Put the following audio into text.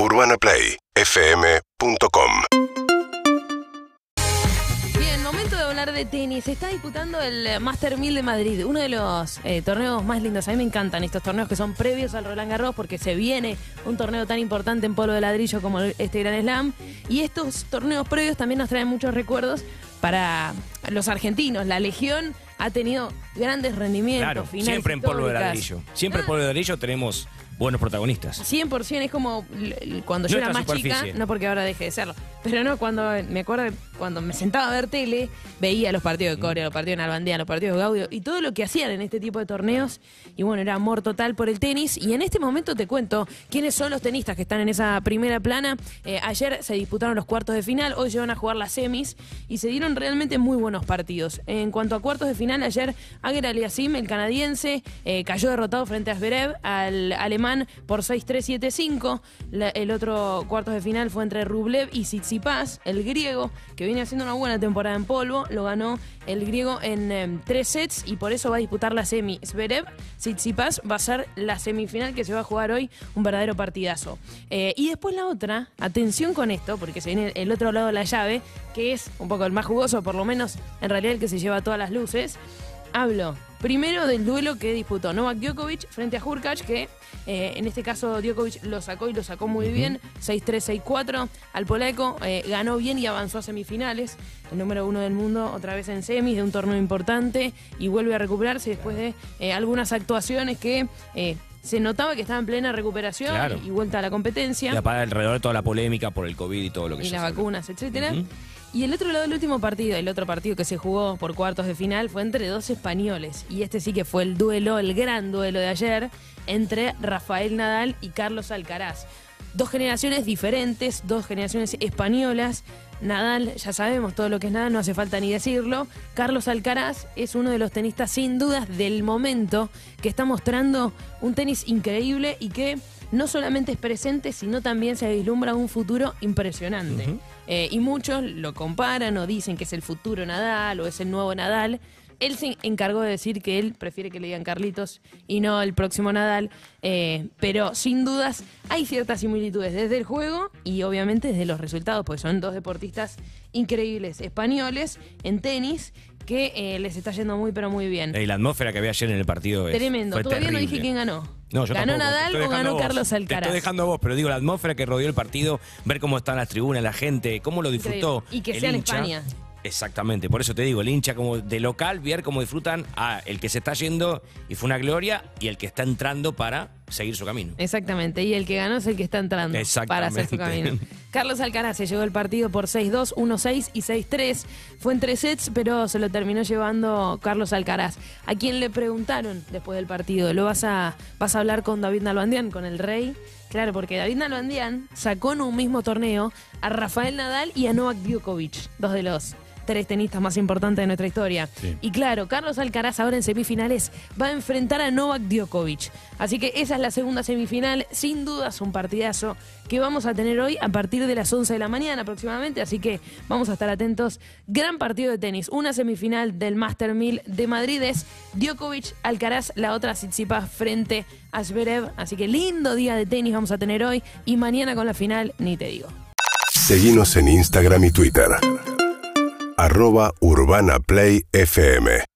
UrbanaPlayFM.com Bien, momento de hablar de tenis. Se está disputando el Master 1000 de Madrid, uno de los eh, torneos más lindos. A mí me encantan estos torneos que son previos al Roland Garros porque se viene un torneo tan importante en polvo de ladrillo como este Gran Slam. Y estos torneos previos también nos traen muchos recuerdos para los argentinos. La Legión ha tenido grandes rendimientos. Claro, finales siempre en polvo de ladrillo. Siempre en polvo de ladrillo tenemos buenos protagonistas. 100% es como cuando yo era más chica, no porque ahora deje de serlo, pero no, cuando me acuerdo cuando me sentaba a ver tele, veía los partidos de Corea, los partidos de Nalbandía, los partidos de Gaudio y todo lo que hacían en este tipo de torneos. Y bueno, era amor total por el tenis. Y en este momento te cuento quiénes son los tenistas que están en esa primera plana. Eh, ayer se disputaron los cuartos de final, hoy se van a jugar las semis y se dieron realmente muy buenos partidos. En cuanto a cuartos de final, ayer Ager Aliasim, el canadiense, eh, cayó derrotado frente a Zverev, al alemán por 6-3-7-5. La- el otro cuartos de final fue entre Rublev y Tsitsipas, el griego, que viene haciendo una buena temporada en polvo. Lo ganó el griego en em, tres sets y por eso va a disputar la semi. Zverev, Tsitsipas va a ser la semifinal que se va a jugar hoy, un verdadero partidazo. Eh, y después la otra, atención con esto, porque se viene el otro lado de la llave, que es un poco el más jugoso, por lo menos en realidad el que se lleva todas las luces. Hablo primero del duelo que disputó Novak Djokovic frente a Hurkacz, que eh, en este caso Djokovic lo sacó y lo sacó muy bien, 6-3, 6-4. Al polaco eh, ganó bien y avanzó a semifinales. El número uno del mundo, otra vez en semis de un torneo importante y vuelve a recuperarse después de eh, algunas actuaciones que se notaba que estaba en plena recuperación Claro. y vuelta a la competencia Y aparte alrededor de toda la polémica por el COVID y todo lo que y ya las vacunas, etcétera. Ujú. Y el otro lado del último partido, el otro partido que se jugó por cuartos de final fue entre dos españoles. Y este sí que fue el duelo, el gran duelo de ayer, entre Rafael Nadal y Carlos Alcaraz. Dos generaciones diferentes, dos generaciones españolas. Nadal, ya sabemos todo lo que es Nadal, no hace falta ni decirlo. Carlos Alcaraz es uno de los tenistas sin dudas del momento que está mostrando un tenis increíble y que no solamente es presente, sino también se vislumbra un futuro impresionante. Eh, y muchos lo comparan o dicen que es el futuro Nadal o es el nuevo Nadal. Él se encargó de decir que él prefiere que le digan Carlitos y no el próximo Nadal. eh, pero sin dudas hay ciertas similitudes desde el juego y obviamente desde los resultados, porque son dos deportistas increíbles españoles en tenis que eh, les está yendo muy pero muy bien. Y la atmósfera que había ayer en el partido es- Tremendo. fue Todavía no terrible. dije quién ganó. No, yo ¿Ganó tampoco. Nadal o ganó vos. Carlos Te Alcaraz? estoy dejando a vos, pero digo, la atmósfera que rodeó el partido, ver cómo está en las tribunas, la gente, cómo lo disfrutó. Increíble. Y que el sea en. España. Exactamente, por eso te digo, el hincha como de local, ver cómo disfrutan a el que se está yendo y fue una gloria y el que está entrando para seguir su camino. Exactamente, y el que ganó es el que está entrando para hacer su camino. Carlos Alcaraz se llevó el partido por 6-2, 1-6 y 6-3. Fue en tres sets, pero se lo terminó llevando Carlos Alcaraz. A quien le preguntaron después del partido, ¿lo vas a, vas a hablar con David Nalbandian, con el rey? Claro, porque David Nalbandian sacó en un mismo torneo a Rafael Nadal y a Novak Djokovic, dos de los tres tenistas más importantes de nuestra historia. Y claro, Carlos Alcaraz ahora en semifinales va a enfrentar a Novak Djokovic. Así que esa es la segunda semifinal, sin dudas un partidazo que vamos a tener hoy a partir de las 11 de la mañana aproximadamente, así que vamos a estar atentos. Gran partido de tenis, una semifinal del Master 1000 de Madrid es Djokovic, Alcaraz, la otra Tsitsipas frente a Zverev, así que lindo día de tenis vamos a tener hoy y mañana con la final, ni te digo. Seguinos en Instagram y Twitter. Arroba Urbana Play FM